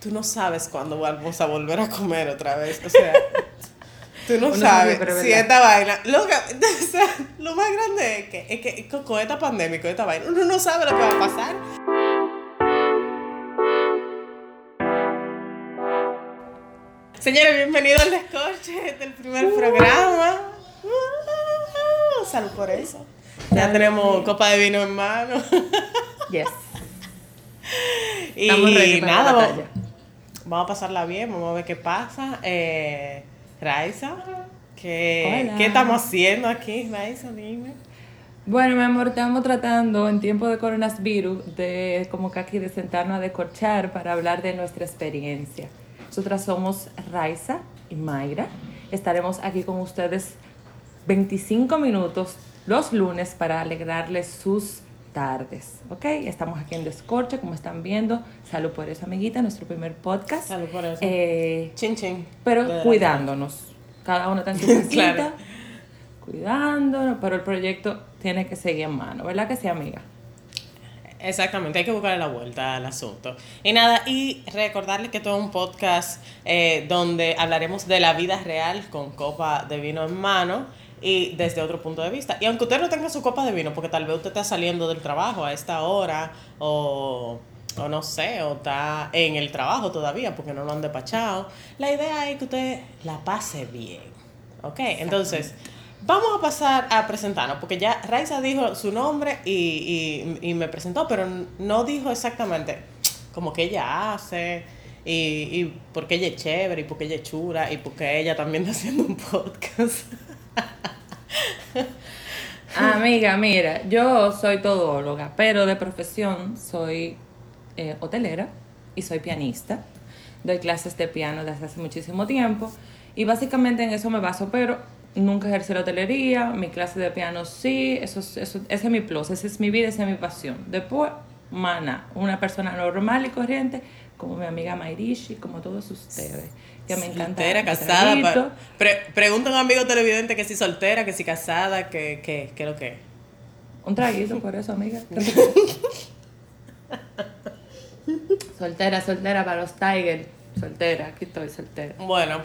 tú no sabes cuándo vamos a volver a comer otra vez. O sea, tú no sabes si esta vaina. Lo, que, o sea, lo más grande es que, es que con esta pandemia, con esta vaina, uno no sabe lo que va a pasar. Señores, bienvenidos al descorche del primer programa. Uh, salud por eso. Ya tenemos copa de vino en mano. Yes. y nada, vamos, a pasarla bien, vamos a ver qué pasa. Eh, Raiza, ¿qué, ¿qué estamos haciendo aquí, Raiza? Dime. Bueno, mi amor, estamos tratando en tiempo de coronavirus de como que aquí de sentarnos a decorchar para hablar de nuestra experiencia. Nosotras somos Raiza y Mayra. Estaremos aquí con ustedes 25 minutos los lunes para alegrarles sus tardes, ¿ok? Estamos aquí en Descorche, como están viendo. Salud por eso, amiguita, nuestro primer podcast. Salud por eso. Eh, chin, chin. Pero cuidándonos. Cada uno está en su casita, cuidándonos, pero el proyecto tiene que seguir en mano, ¿verdad que sí, amiga? Exactamente, hay que buscarle la vuelta al asunto. Y nada, y recordarles que todo es un podcast eh, donde hablaremos de la vida real con copa de vino en mano y desde otro punto de vista. Y aunque usted no tenga su copa de vino, porque tal vez usted está saliendo del trabajo a esta hora o, o no sé, o está en el trabajo todavía porque no lo han despachado, la idea es que usted la pase bien. ¿Ok? Entonces, vamos a pasar a presentarnos, porque ya Raiza dijo su nombre y, y, y me presentó, pero no dijo exactamente como que ella hace. Y, y porque ella es chévere, y porque ella es chula, y porque ella también está haciendo un podcast. Amiga, mira, yo soy todóloga, pero de profesión soy eh, hotelera y soy pianista. Doy clases de piano desde hace muchísimo tiempo y básicamente en eso me baso, pero nunca ejercí la hotelería, mi clase de piano sí, eso, eso, ese es mi plus, esa es mi vida, esa es mi pasión. Después, mana, una persona normal y corriente como mi amiga Mairishi, como todos ustedes que me encanta. Soltera, casada. pregunta a un amigo televidente que si soltera, que si casada, que, que, que lo que. Un traguito por eso, amiga. soltera, soltera para los Tigers. Soltera, aquí estoy soltera. Bueno,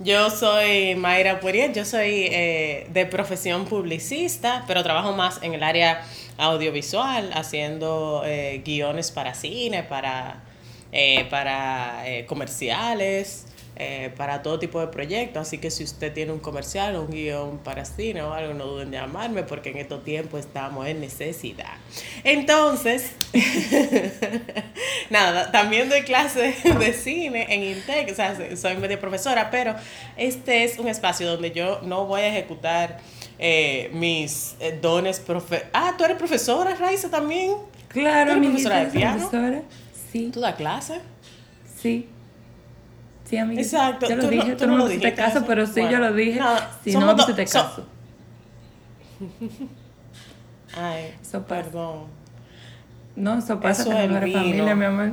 yo soy Mayra Puriel, yo soy eh, de profesión publicista, pero trabajo más en el área audiovisual, haciendo eh, guiones para cine, para eh, para eh, comerciales, eh, para todo tipo de proyectos. Así que si usted tiene un comercial, un guion para cine o algo, no duden en llamarme porque en estos tiempos estamos en necesidad. Entonces, nada, también doy clases de cine en Intec, o sea, soy media profesora, pero este es un espacio donde yo no voy a ejecutar mis dones profe Ah, tú eres profesora, Raiza, también. Claro, mi profesora de piano. Profesora. ¿Tú das clase? Sí. Sí, amiga. Exacto. Yo lo dije, tú, no, me hiciste caso, pero sí, yo lo dije. si no me hiciste caso. Ay, perdón. No, eso pasa eso con la familia, mi amor.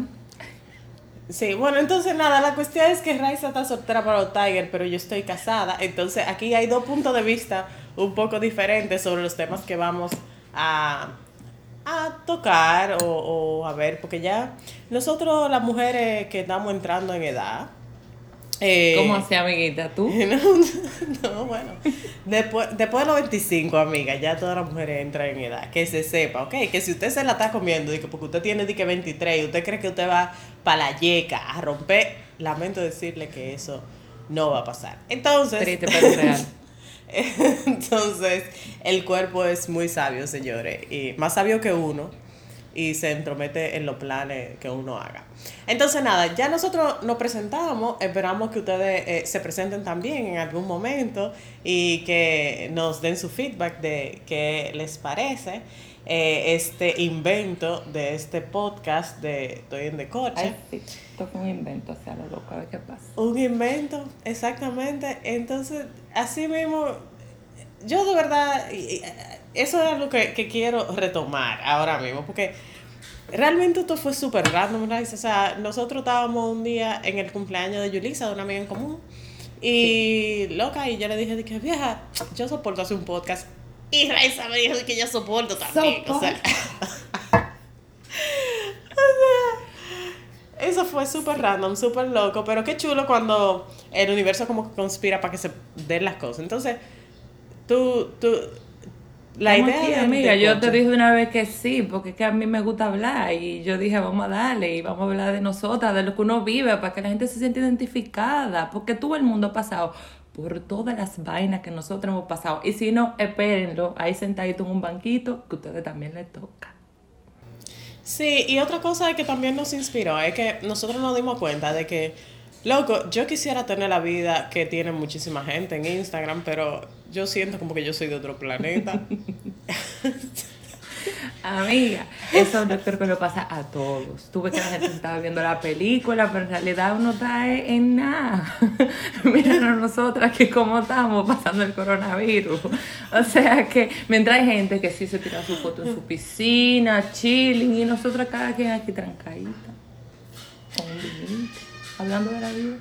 Sí, bueno, entonces nada, la cuestión es que Raiza está soltera para los Tiger, pero yo estoy casada. Entonces aquí hay dos puntos de vista un poco diferentes sobre los temas que vamos a, a tocar o, o, a ver, porque ya nosotros las mujeres que estamos entrando en edad... Eh, ¿Cómo así, amiguita? ¿Tú? No, bueno. Después, después de los 25, amiga, ya todas las mujeres entran en edad. Que se sepa, ¿ok? Que si usted se la está comiendo, porque usted tiene que 23 y usted cree que usted va para la yeca a romper, lamento decirle que eso no va a pasar. Entonces... Triste, pero real. Entonces, el cuerpo es muy sabio, señores, y más sabio que uno, y se entromete en los planes que uno haga. Entonces, nada, ya nosotros nos presentamos, esperamos que ustedes eh, se presenten también en algún momento y que nos den su feedback de qué les parece. Eh, este invento de este podcast de Estoy en de coche. sí, esto fue un invento, o sea, lo loco, a ver qué pasa. Un invento, exactamente. Entonces, así mismo, yo de verdad, eso es algo que, que quiero retomar ahora mismo, porque realmente esto fue súper random, ¿verdad? O sea, nosotros estábamos un día en el cumpleaños de Yulisa, de una amiga en común, y loca, y yo le dije, que vieja, yo soporto hacer un podcast y Raiza me dijo que yo soporto también. O sea, eso eso fue súper random, súper loco, pero qué chulo cuando el universo como que conspira para que se den las cosas. Entonces, tú, tú, la Estamos idea aquí, de- amiga, yo te dije una vez que sí, porque es que a mí me gusta hablar y yo dije, vamos a darle y vamos a hablar de nosotras, de lo que uno vive, para que la gente se sienta identificada, porque todo el mundo ha pasado por todas las vainas que nosotros hemos pasado. Y si no, espérenlo, ahí sentadito en un banquito, que a ustedes también les toca. Sí, y otra cosa que también nos inspiró es que nosotros nos dimos cuenta de que, loco, yo quisiera tener la vida que tiene muchísima gente en Instagram, pero yo siento como que yo soy de otro planeta. Amiga, eso yo creo que lo pasa a todos. Tú ves que la gente estaba viendo la película, pero en realidad uno está en nada. Míranos nosotras que como estamos pasando el coronavirus. O sea que mientras hay gente que sí se tira su foto en su piscina, chilling, y nosotras cada quien aquí trancadita, con un hablando de la vida.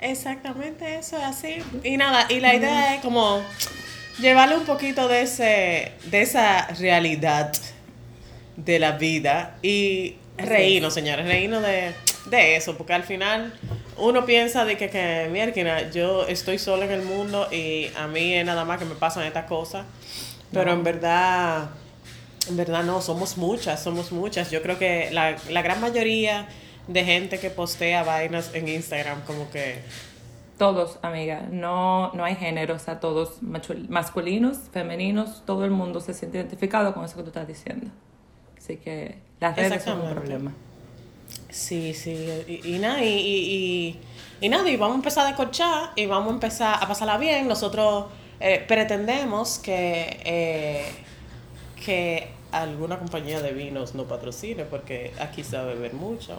Exactamente, eso es así. Y nada, y la idea es como llevarle un poquito de ese, de esa realidad de la vida y reírnos, señores, reírnos de, de eso, porque al final uno piensa de que, que mierda, yo estoy sola en el mundo y a mí es nada más que me pasan estas cosas, pero en verdad, en verdad no, somos muchas, somos muchas. Yo creo que la, la gran mayoría de gente que postea vainas en Instagram como que Todos, amiga, no, no hay género, o sea, todos masculinos, femeninos, todo el mundo se siente identificado con eso que tú estás diciendo. Así que las redes son un problema. Sí, sí, y, y nada, y, y, y- y nada, y vamos a empezar a descorchar y vamos a empezar a pasarla bien. Nosotros eh, pretendemos que, eh, que alguna compañía de vinos nos patrocine, porque aquí se va a beber mucho.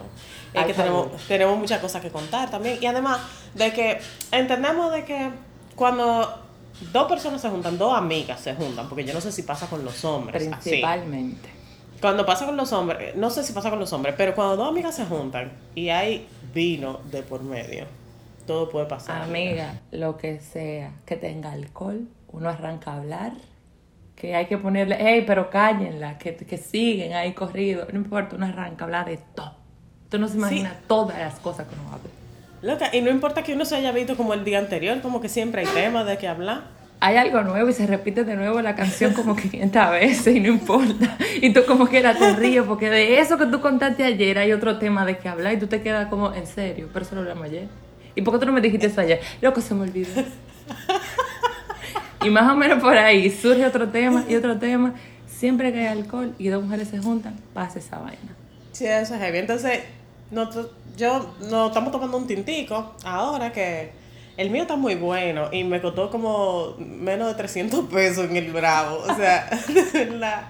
Y Ay, que tenemos, tenemos muchas cosas que contar también. Y además de que entendemos de que cuando dos personas se juntan, dos amigas se juntan, porque yo no sé si pasa con los hombres. así. Principalmente. Cuando pasa con los hombres, no sé si pasa con los hombres, pero cuando dos amigas se juntan y hay vino de por medio, todo puede pasar. Amiga, lo que sea que tenga alcohol, uno arranca a hablar, que hay que ponerle, hey, pero cállenla, que, que siguen ahí corrido, no importa, uno arranca a hablar de todo. Tú no se imagina todas las cosas que uno habla. Loca, y no importa que uno se haya visto como el día anterior, como que siempre hay temas de qué hablar. hay algo nuevo y se repite de nuevo la canción como 500 veces y no importa. Y tú como quiera te ríes porque de eso que tú contaste ayer hay otro tema de que hablar y tú te quedas como, en serio, pero eso lo hablamos ayer. ¿Y por qué tú no me dijiste eso ayer? Loco, se me olvidó. Y más o menos por ahí surge otro tema y otro tema. Siempre que hay alcohol y dos mujeres se juntan, pasa esa vaina. Sí, eso es heavy. Entonces, nosotros- yo nos estamos tomando un tintico ahora que el mío está muy bueno y me costó como menos de 300 pesos en el Bravo. O sea, de verdad,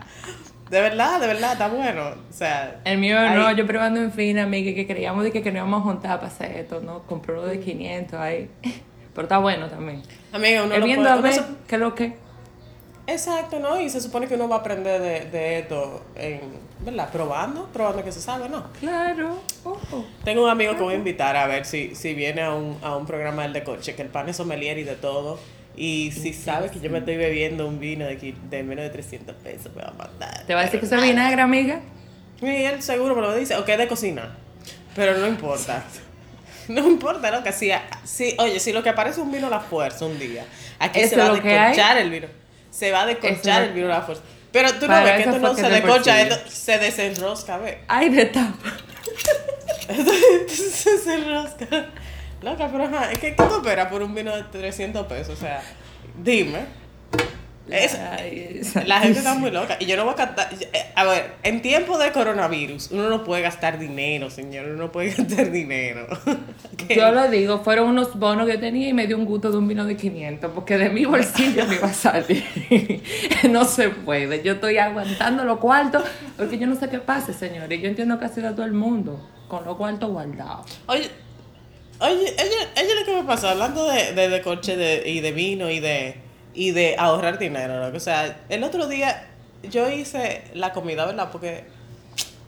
de verdad, de verdad, está bueno. O sea, El mío no, yo probando en fin, amiga, que creíamos de que, que nos íbamos a juntar para hacer esto, ¿no? Compró uno de 500 ahí. Pero está bueno también. Amiga, uno Es no viendo puede- a uno ver se- qué es lo que... Exacto, ¿no? Y se supone que uno va a aprender de, de esto, en, ¿verdad? Probando, probando que se sabe, ¿no? Claro. ojo. Tengo un amigo que voy a invitar a ver si, si viene a un, a un programa del de coche, que el pan es sommelier y de todo. Y si sabe que yo me estoy bebiendo un vino de, qui- de menos de 300 pesos, me va a matar. ¿Te va a decir que soy vinagre, amiga? Y él seguro me lo dice, o que es de cocina. Pero no importa. No importa, ¿no? Que si, si, oye, si lo que aparece es un vino a la fuerza un día, aquí se va a lo descorchar el vino. Se va a es- el vino a la fuerza. Pero tú no ves que esto no se de descorcha, bolsillo. esto se desenrosca, ¿ves? Ay, de tapa. se desenrosca. Loca, pero ajá, es que ¿qué tú esperas por un vino de 300 pesos? O sea, dime. Es- la gente está muy loca. Y yo no voy a gastar. eh, A ver, en tiempo de coronavirus, uno no puede gastar dinero, señor. Uno no puede gastar dinero. ¿Qué? Yo lo digo, fueron unos bonos que tenía y me dio un gusto de un vino de 500, porque de mi bolsillo me iba a salir. no se puede. Yo estoy aguantando los cuartos, porque yo no sé qué pase, señores. Yo entiendo que así da todo el mundo, con los cuartos guardados. Oye, oye, ella, ella lo que me pasó, hablando de, de, de coche de- y de vino y de, y de ahorrar dinero, ¿no? O sea, el otro día yo hice la comida, ¿verdad? Porque,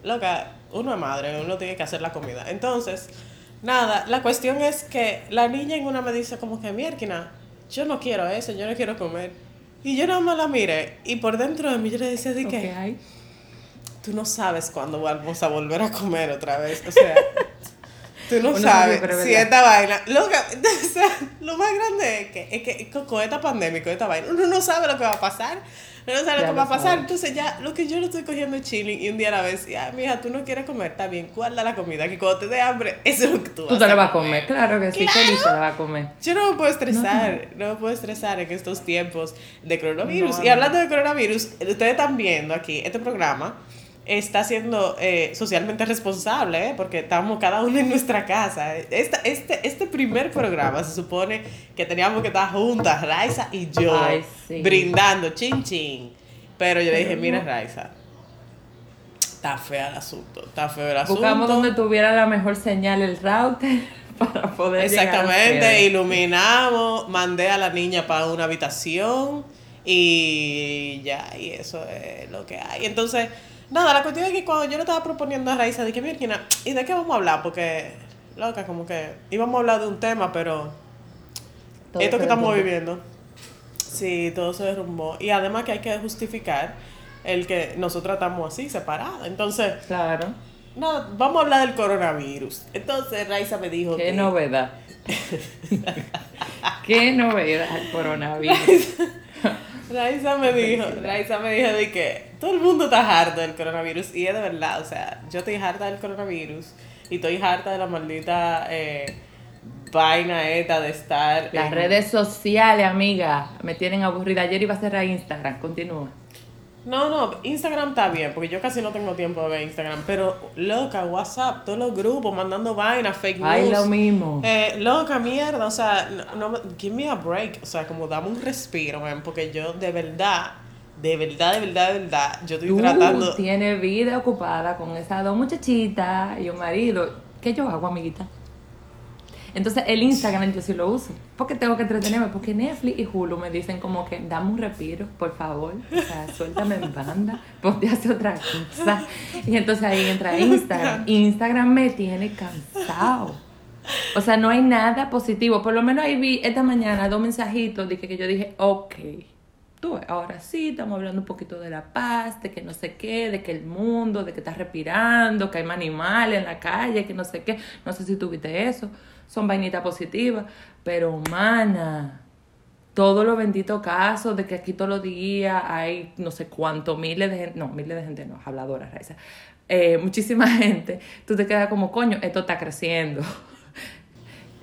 loca, uno es madre, uno tiene que hacer la comida. Entonces, nada, la cuestión es que la niña en una me dice como que, mierquina, yo no quiero eso, yo no quiero comer. Y yo nada más la miré y por dentro de mí yo le decía de que ¿Qué hay? tú no sabes cuándo vamos a volver a comer otra vez. O sea, Tú no sabes si esta vaina. Loca, o sea, lo más grande es que, es que con, esta pandemia, con esta vaina, uno no sabe lo que va a pasar. Uno no sabe Ya lo que lo va a pasar. sabe. Entonces, ya lo que yo lo estoy cogiendo es chilling y un día a la vez. Ya, mija, tú no quieres comer, está bien, guarda la comida. Que cuando te dé hambre, eso es lo que tú, Tú te lo vas a comer, claro que sí, Claro. feliz te la vas a comer. Yo no me puedo estresar, no, me puedo estresar en estos tiempos de coronavirus. No, y no. hablando de coronavirus, ustedes están viendo aquí, este programa está siendo eh, socialmente responsable, ¿eh? porque estamos cada uno en nuestra casa. Esta, este, este primer programa se supone que teníamos que estar juntas, Raiza y yo, Ay, sí. brindando, chin chin. Pero yo le dije, mira Raiza, está feo el asunto, está feo el asunto. Buscamos donde tuviera la mejor señal el router para poder Exactamente, iluminamos, mandé a la niña para una habitación y ya, y eso es lo que hay. Entonces, nada, la cuestión es que cuando yo le estaba proponiendo a Raiza, dije, mira, ¿y de qué vamos a hablar? Porque, loca, como que íbamos a hablar de un tema, pero Todo esto que estamos viviendo, sí, todo se derrumbó. Y además que hay que justificar el que nosotros estamos así, separadas. Entonces, Claro, no, vamos a hablar del coronavirus. Entonces, Raiza me dijo qué que... novedad. qué novedad el coronavirus. Raiza me dijo, Raiza me dijo de que todo el mundo está harto del coronavirus y es de verdad, o sea, yo estoy harta del coronavirus y estoy harta de la maldita eh, vaina esta de estar Las en- redes sociales, amiga, me tienen aburrida. Ayer iba a cerrar Instagram, continúa. No, no, Instagram está bien, porque yo casi no tengo tiempo de ver Instagram, pero loca, WhatsApp, todos los grupos mandando vainas, fake news. Ay, lo mismo. Eh, loca, mierda, o sea, no, no, give me a break, o sea, como dame un respiro, man, porque yo de verdad, de verdad, de verdad, de verdad, yo estoy Tú tratando... tienes vida ocupada con esas dos muchachitas y un marido. ¿Qué yo hago, amiguita? Entonces, el Instagram yo sí lo uso. Porque tengo que entretenerme. Porque Netflix y Hulu me dicen como que dame un respiro, por favor. O sea, suéltame en banda. Ponte a hacer otra cosa. Y entonces ahí entra Instagram. Instagram me tiene cansado. O sea, no hay nada positivo. Por lo menos ahí vi esta mañana dos mensajitos de que, que yo dije, ok. Tú, ahora sí, estamos hablando un poquito de la paz, de que no sé qué, de que el mundo, de que estás respirando, que hay más animales en la calle, que no sé qué. No sé si tuviste eso. Son vainitas positivas. Pero, humana, todos los benditos casos de que aquí todos los días hay no sé cuántos miles de gente, no, miles de gente no, habladoras, Raiza. Eh, muchísima gente, tú te quedas como, coño, esto está creciendo.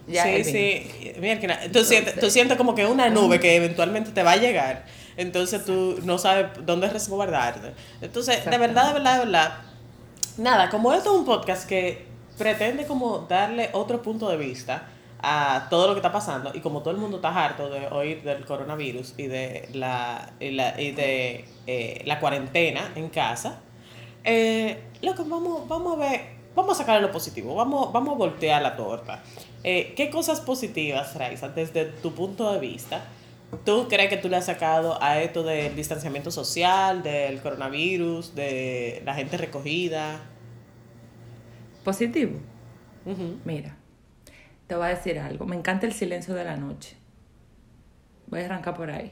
Ya, sí, sí. Mira, tú sientes, tú sientes como que una nube que eventualmente te va a llegar. Entonces tú no sabes dónde resguardarte. Entonces, de verdad, de verdad, de verdad. Nada, como esto es un podcast que pretende como darle otro punto de vista a todo lo que está pasando y como todo el mundo está harto de oír del coronavirus y de la, y la, y de, eh, la cuarentena en casa, eh, loco, vamos, vamos a ver, vamos a sacar lo positivo, vamos, vamos a voltear la torta. Eh, ¿Qué cosas positivas, Raiza, desde tu punto de vista, tú crees que tú le has sacado a esto del distanciamiento social, del coronavirus, de la gente recogida? Positivo. Mira, te voy a decir algo. Me encanta el silencio de la noche. Voy a arrancar por ahí.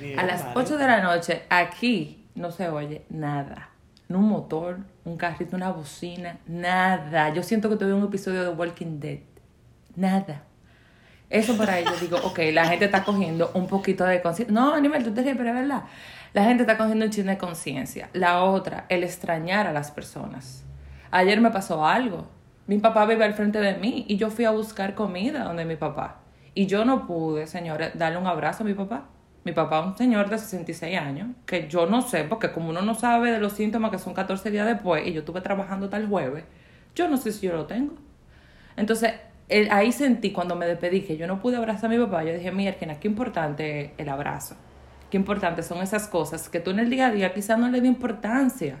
Bien, A las vale. 8 de la noche, aquí no se oye nada. No un motor, un carrito, una bocina, nada. Yo siento que tuve un episodio de Walking Dead. Nada. Eso ahí yo digo, ok, la gente está cogiendo un poquito de conciencia. No, Aníbal, tú te ríes, pero es verdad. La gente está cogiendo un chin de conciencia. La otra, el extrañar a las personas. Ayer me pasó algo. Mi papá vive al frente de mí y yo fui a buscar comida donde mi papá. Y yo no pude, señores, darle un abrazo a mi papá. Mi papá es un señor de 66 años, que yo no sé, porque como uno no sabe de los síntomas que son 14 días después y yo estuve trabajando el jueves, yo no sé si yo lo tengo. Entonces, el- ahí sentí cuando me despedí que yo no pude abrazar a mi papá. Yo dije, mira, qué importante el abrazo. Qué importante son esas cosas que tú en el día a día quizás no le das importancia.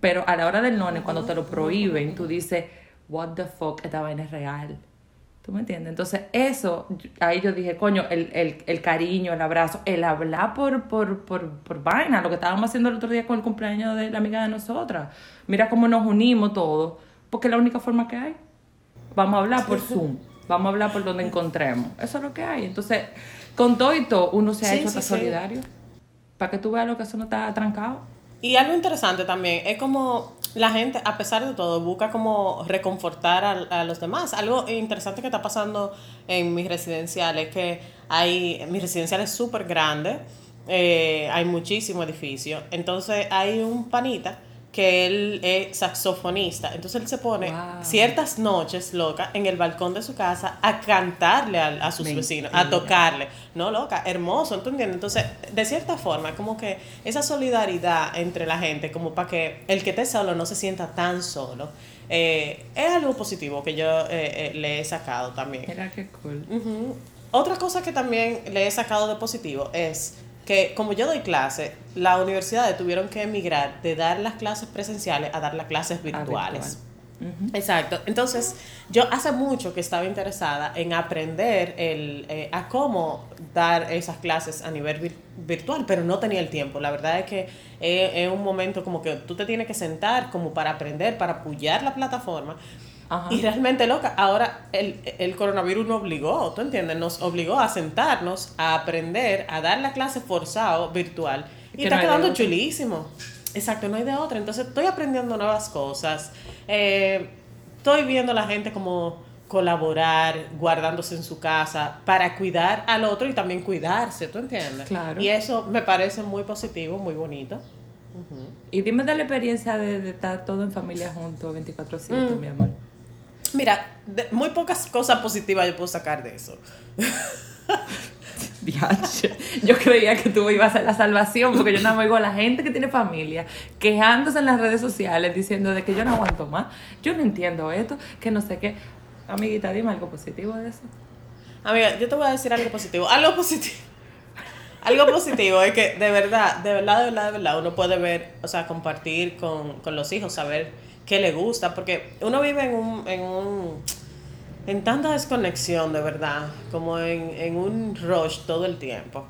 Pero a la hora del none, cuando te lo prohíben, tú dices, what the fuck, esta vaina es real. ¿Tú me entiendes? Entonces, eso, ahí yo dije, coño, el, el, el cariño, el abrazo, el hablar por, por, por, por vaina, lo que estábamos haciendo el otro día con el cumpleaños de la amiga de nosotras. Mira cómo nos unimos todos, porque es la única forma que hay. Vamos a hablar por Zoom, vamos a hablar por donde encontremos. Eso es lo que hay. Entonces, con todo y todo, uno se ha Sí, hecho sí, hasta sí. solidario. Para que tú veas lo que eso no está trancado. Y algo interesante también es como la gente, a pesar de todo, busca como reconfortar a, a, los demás. Algo interesante que está pasando en mi residencial es que hay, mi residencial es súper grande, eh, hay muchísimo edificio, entonces hay un panita que él es saxofonista. Entonces él se pone ciertas noches, loca, en el balcón de su casa a cantarle a, sus vecinos, a tocarle. No, loca, hermoso, ¿tú entiendes? Entonces, de cierta forma, como que esa solidaridad entre la gente, como para que el que esté solo no se sienta tan solo, eh, es algo positivo que yo eh, eh, le he sacado también. Mira qué cool. Otra cosa que también le he sacado de positivo es que como yo doy clases, las universidades tuvieron que emigrar de dar las clases presenciales a dar las clases virtuales. Exacto. Entonces, yo hace mucho que estaba interesada en aprender el, eh, a cómo dar esas clases a nivel virtual, pero no tenía el tiempo. La verdad es que es un momento como que tú te tienes que sentar como para aprender, para apoyar la plataforma. Y realmente loca, ahora el, el, coronavirus nos obligó, ¿tú entiendes? Nos obligó a sentarnos, a aprender, a dar la clase forzado virtual. Y está quedando chulísimo. Exacto, no hay de otra. Entonces estoy aprendiendo nuevas cosas. Eh, estoy viendo a la gente como colaborar, guardándose en su casa para cuidar al otro y también cuidarse, ¿tú entiendes? Claro. Y eso me parece muy positivo, muy bonito. Y dime de la experiencia de, estar todo en familia juntos 24/7, mi amor. Mira, muy pocas cosas positivas yo puedo sacar de eso. yo creía que tú ibas a ser la salvación porque yo no oigo a la gente que tiene familia quejándose en las redes sociales diciendo de que yo no aguanto más. Yo no entiendo esto, que no sé qué. Amiguita, dime algo positivo de eso. Amiga, yo te voy a decir algo positivo. Algo positivo. Algo positivo es que de verdad, de verdad, de verdad, de verdad, uno puede ver, o sea, compartir con, con los hijos, saber qué le gusta, porque uno vive en un, en un en tanta desconexión de verdad, como en, en un rush todo el tiempo,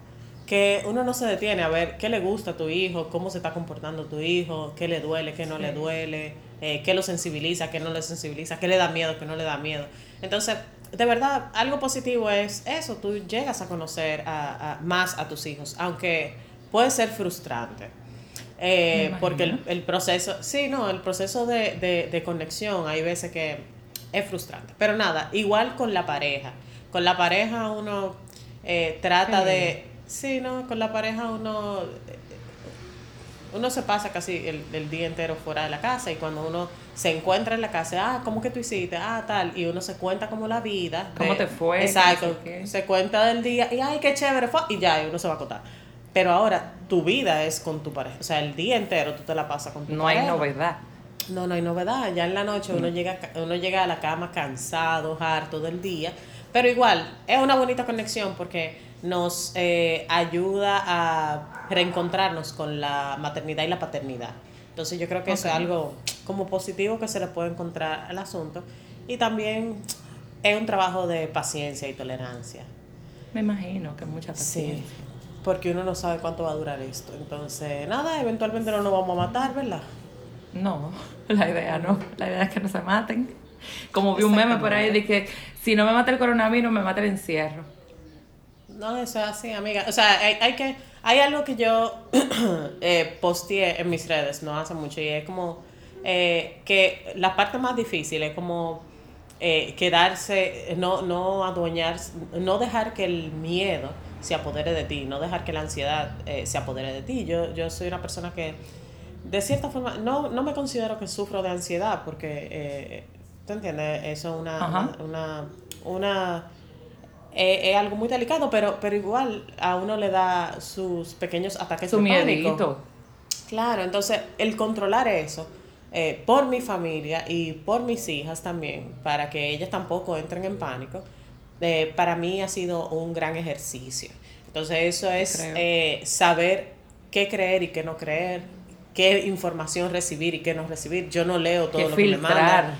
que uno no se detiene a ver qué le gusta a tu hijo, cómo se está comportando tu hijo, qué le duele, qué no le duele, eh, qué lo sensibiliza, qué no le sensibiliza, qué le da miedo, qué no le da miedo. Entonces, de verdad, algo positivo es eso, tú llegas a conocer a, más a tus hijos, aunque puede ser frustrante. Eh, porque el, el, proceso, sí, no, el proceso de, de, de, conexión, hay veces que es frustrante. Pero nada, igual con la pareja. Con la pareja uno eh, trata de, sí, no, con la pareja uno, uno se pasa casi el, el, día entero fuera de la casa y cuando uno se encuentra en la casa, ah, ¿cómo que tú hiciste? Ah, tal, y uno se cuenta como la vida. ¿Cómo te fue? Exacto, se cuenta del día y, ay, qué chévere fue, y ya, y uno se va a acotar. Pero ahora tu vida es con tu pareja. O sea, el día entero tú te la pasas con tu no pareja. No hay novedad. No, no hay novedad. Ya en la noche uno, llega, uno llega a la cama cansado, harto del día. Pero igual, es una bonita conexión porque nos eh, ayuda a reencontrarnos con la maternidad y la paternidad. Entonces yo creo que eso es algo como positivo que se le puede encontrar al asunto. Y también es un trabajo de paciencia y tolerancia. Me imagino que mucha paciencia. Sí porque uno no sabe cuánto va a durar esto. Entonces, nada, eventualmente no nos vamos a matar, ¿verdad? No, la idea no. La idea es que no se maten. Como vi un meme por ahí de que si no me mata el coronavirus, me mata el encierro. No, eso es así, amiga. O sea, hay, hay que hay algo que yo eh, posteé en mis redes no hace mucho y es como eh, que la parte más difícil es como eh, quedarse, no, no adueñarse, no dejar que el miedo se apodere de ti, no dejar que la ansiedad eh, se apodere de ti. Yo, yo soy una persona que, de cierta forma, no, no me considero que sufro de ansiedad, porque, eh, ¿tú entiendes? Eso es una, una, una, eh, es algo muy delicado, pero, pero igual a uno le da sus pequeños ataques Su de pánico. Claro, entonces el controlar eso eh, por mi familia y por mis hijas también, para que ellas tampoco entren en pánico, eh, para mí ha sido un gran ejercicio. Entonces eso es eh, saber qué creer y qué no creer, qué información recibir y qué no recibir. Yo no leo todo lo que me mandan.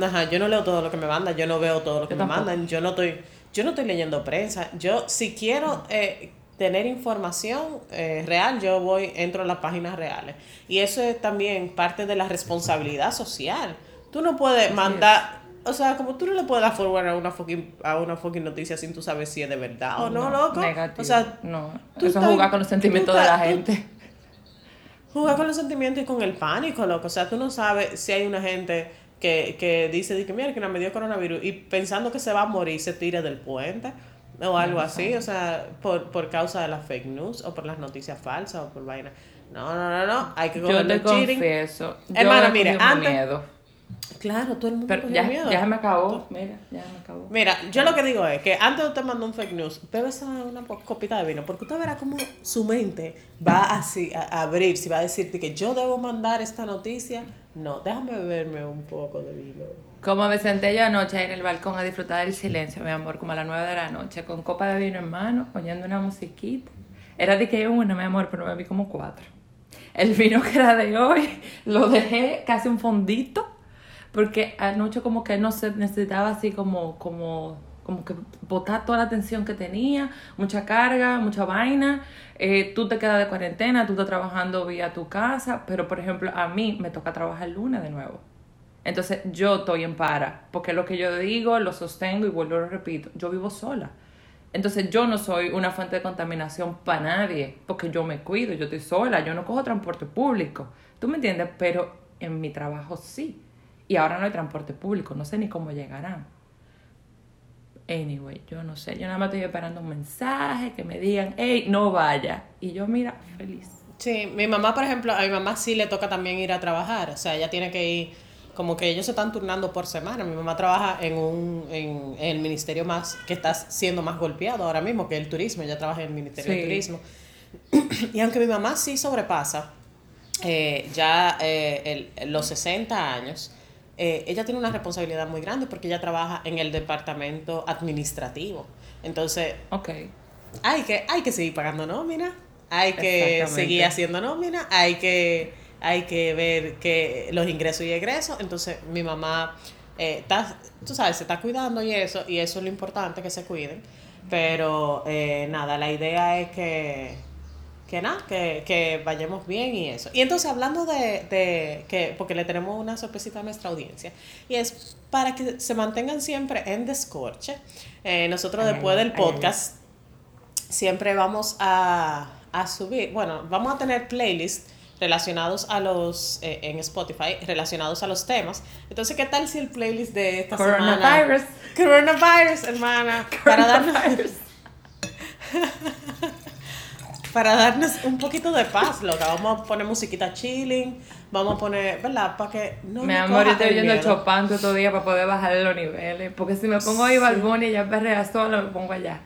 Ajá, yo no leo todo lo que me mandan, yo no veo todo lo que me mandan, yo no estoy, yo no estoy leyendo prensa. Yo si quiero eh, tener información real, yo voy, entro a las páginas reales. Y eso es también parte de la responsabilidad social. Tú no puedes mandar, o sea, como tú no le puedes dar forward a una fucking, a una fucking noticia sin tú saber si es de verdad o no, loco. Negativo. O sea, no. Eso es jugar con los sentimientos de la gente. jugar con los sentimientos y con el pánico, loco. O sea, tú no sabes si hay una gente que, que dice, que mira, que no me dio coronavirus y pensando que se va a morir se tire del puente o algo así, o sea, por, por causa de las fake news o por las noticias falsas o por vaina. No, no, no, no, hay que coger Yo te cheating. confieso. Hermana, mire, antes- miedo. Claro, todo el mundo Pero ya, miedo. ya se me acabó. Mira, ya se me acabó. Mira, yo lo que digo es que antes de usted mandar un fake news, bébese una copita de vino, porque usted verá cómo su mente va así a, a abrirse y va a decirte que yo debo mandar esta noticia. No, déjame beberme un poco de vino. Como me senté yo anoche ahí en el balcón a disfrutar del silencio, mi amor, como a las 9 de la noche, con copa de vino en mano, oyendo una musiquita. Era de que una, mi amor, pero me vi como cuatro. El vino que era de hoy, lo dejé casi un fondito, porque anoche como que no se necesitaba así como, como, como que botar toda la tensión que tenía, mucha carga, mucha vaina. Eh, tú te quedas de cuarentena, tú estás trabajando vía tu casa, pero por ejemplo a mí me toca trabajar el lunes de nuevo. Entonces yo estoy en para, porque lo que yo digo lo sostengo y vuelvo lo repito, yo vivo sola. Entonces yo no soy una fuente de contaminación para nadie, porque yo me cuido, yo estoy sola, yo no cojo transporte público. ¿Tú me entiendes? Pero en mi trabajo sí. Y ahora no hay transporte público, no sé ni cómo llegarán. Anyway, yo no sé, yo nada más estoy esperando un mensaje que me digan, hey, no vaya. Y yo, mira, feliz. Sí, mi mamá, por ejemplo, a mi mamá sí le toca también ir a trabajar. O sea, ella tiene que ir, como que ellos se están turnando por semana. Mi mamá trabaja en un en, en el ministerio más que está siendo más golpeado ahora mismo, que el turismo. Ella trabaja en el ministerio de turismo. y aunque mi mamá sí sobrepasa eh, ya eh, el- los 60 años, eh, ella tiene una responsabilidad muy grande porque ella trabaja en el departamento administrativo. Entonces, Ok. hay que, hay que seguir pagando nómina, hay que seguir haciendo nómina, hay que, hay que ver que los ingresos y egresos. Entonces, mi mamá, eh, está, tú sabes, se está cuidando y eso, y eso es lo importante, que se cuiden. Pero eh, nada, la idea es que, que nada, que, que vayamos bien y eso. Y entonces, hablando de, de que, porque le tenemos una sorpresita a nuestra audiencia, y es para que se mantengan siempre en descorche. eh, nosotros Ay, después ay, del ay. podcast siempre vamos a, a subir, bueno, vamos a tener playlists relacionados a los, eh, en Spotify, relacionados a los temas. Entonces, ¿qué tal si el playlist de esta semana... Coronavirus. Coronavirus, hermana. Para darnos, Coronavirus. para darnos un poquito de paz, loca. Vamos a poner musiquita chilling, vamos a poner, ¿verdad? Para que no nos amor, yo estoy el oyendo miedo. Chopin todo el día para poder bajarle los niveles. Porque si me pongo ahí Balboni y ya perrea solo, me pongo allá.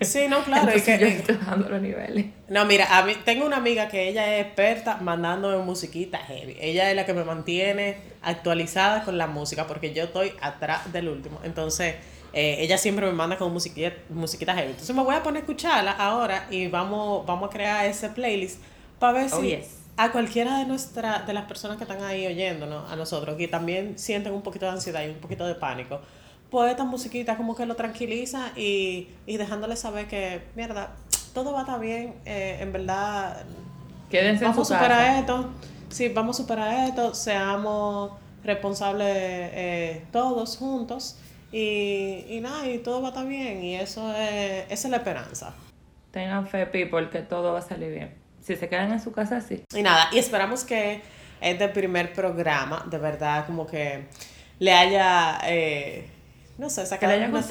Sí, no, claro. es Entonces que, yo estoy bajando los niveles. No, mira, a mí tengo una amiga que ella es experta mandándome musiquita heavy. Ella es la que me mantiene actualizada con la música porque yo estoy atrás del último. Entonces, eh, ella siempre me manda con musiquita, musiquita heavy. Entonces me voy a poner a escucharla ahora y vamos, vamos a crear ese playlist para ver Oh, si yes. a cualquiera de nuestra, de las personas que están ahí oyéndonos, a nosotros, que también sienten un poquito de ansiedad y un poquito de pánico, pues esta musiquita como que lo tranquiliza y, y dejándole saber que, mierda, todo va a estar bien, eh, en verdad, Quédense vamos a superar casa. esto, sí, vamos a superar esto, seamos responsables eh, todos juntos y, y nada, y todo va a estar bien y eso es, esa es la esperanza. Tengan fe, people, que todo va a salir bien. Si se quedan en su casa, sí. Y nada, y esperamos que este primer programa, de verdad, como que le haya, eh, no sé, sacado Que le haya unas.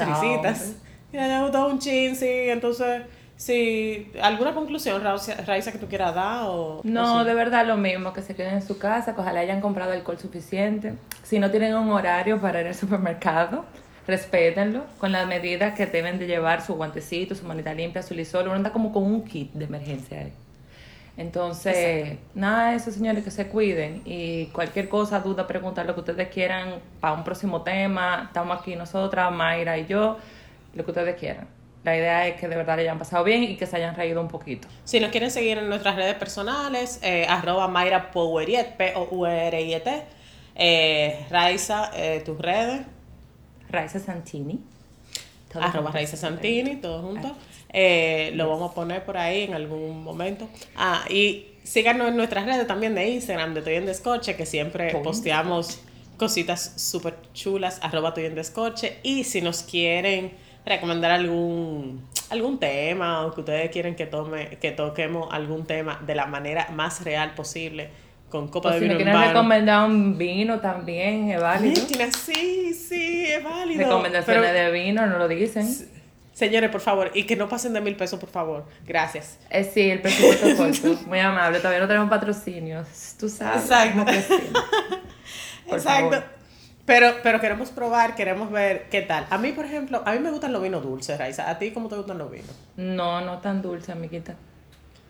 Que le haya gustado un chin, sí. Entonces, si alguna conclusión, Raiza, Raiza, que tú quieras dar o... No, o sí? de verdad lo mismo, que se queden en su casa, que ojalá hayan comprado alcohol suficiente. Si no tienen un horario para ir al supermercado, respétenlo con las medidas que deben de llevar, su guantecito, su manita limpia, su lisol. Uno anda como con un kit de emergencia ahí. Entonces, nada de eso, señores, que se cuiden. Y cualquier cosa, duda, pregunta, lo que ustedes quieran para un próximo tema. Estamos aquí nosotras, Mayra y yo, lo que ustedes quieran. La idea es que de verdad le hayan pasado bien y que se hayan reído un poquito. Si nos quieren seguir en nuestras redes personales, eh, arroba Mayra Poweriet, P-O-U-R-I-E-T. Eh, Raiza, eh, tus redes, Raiza Santini. Todo arroba junto. Raiza Santini, todo junto. Eh, lo vamos a poner por ahí en algún momento. Ah, y síganos en nuestras redes también de Instagram, de Toy en Descoche, que siempre posteamos cositas súper chulas, arroba Toy en Descoche. Y si nos quieren recomendar algún algún tema o que ustedes quieren que tome que toquemos algún tema de la manera más real posible con copa O de si vino me en quieren mano. recomendar un vino también, es válido. Sí, sí, es válido. Recomendaciones Pero, de vino, no lo dicen. Señores, por favor, y que no pasen de mil pesos, por favor. Gracias. Eh, sí, el presupuesto es corto. Muy amable. Todavía no tenemos patrocinios. Tú sabes. Exacto. que sí. Por Exacto. favor. Pero, pero queremos probar, queremos ver qué tal. A mí, por ejemplo, a mí me gustan los vinos dulces, Raiza. ¿A ti cómo te gustan los vinos? No, no tan dulce, amiguita.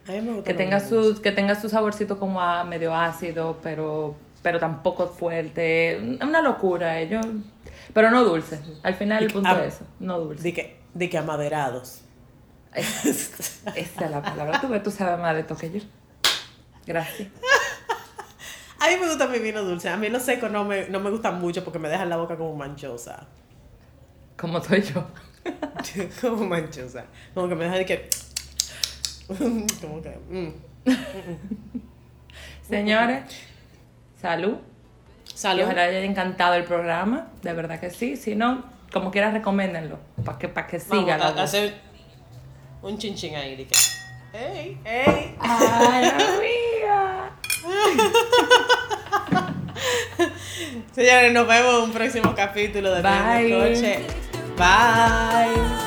A mí me gustan Que tenga su, que tenga su saborcito como a medio ácido, pero, pero tampoco fuerte. Una locura, ellos. Pero no dulce. Al final el punto es eso. No dulce. De que, de que amaderados. Esa esa es la palabra. Tú, ves, tú sabes más de esto que yo. Gracias. A mí me gusta mi vino dulce. A mí los secos no me, no me gustan mucho porque me dejan la boca como manchosa. Como soy yo. como manchosa. Como que me deja de que... como que... mm. Señores, salud. Y Salud. ojalá les haya encantado el programa. De verdad que sí. Si no, como quieras, recomiéndenlo. Para que, pa' que Vamos siga la a, voz. hacer un chinchín ahí. De que... ¡Ey! ¡Ey! ¡Ay, amiga! Señores, nos vemos en un próximo capítulo de Bye. Bye. Coche. Bye.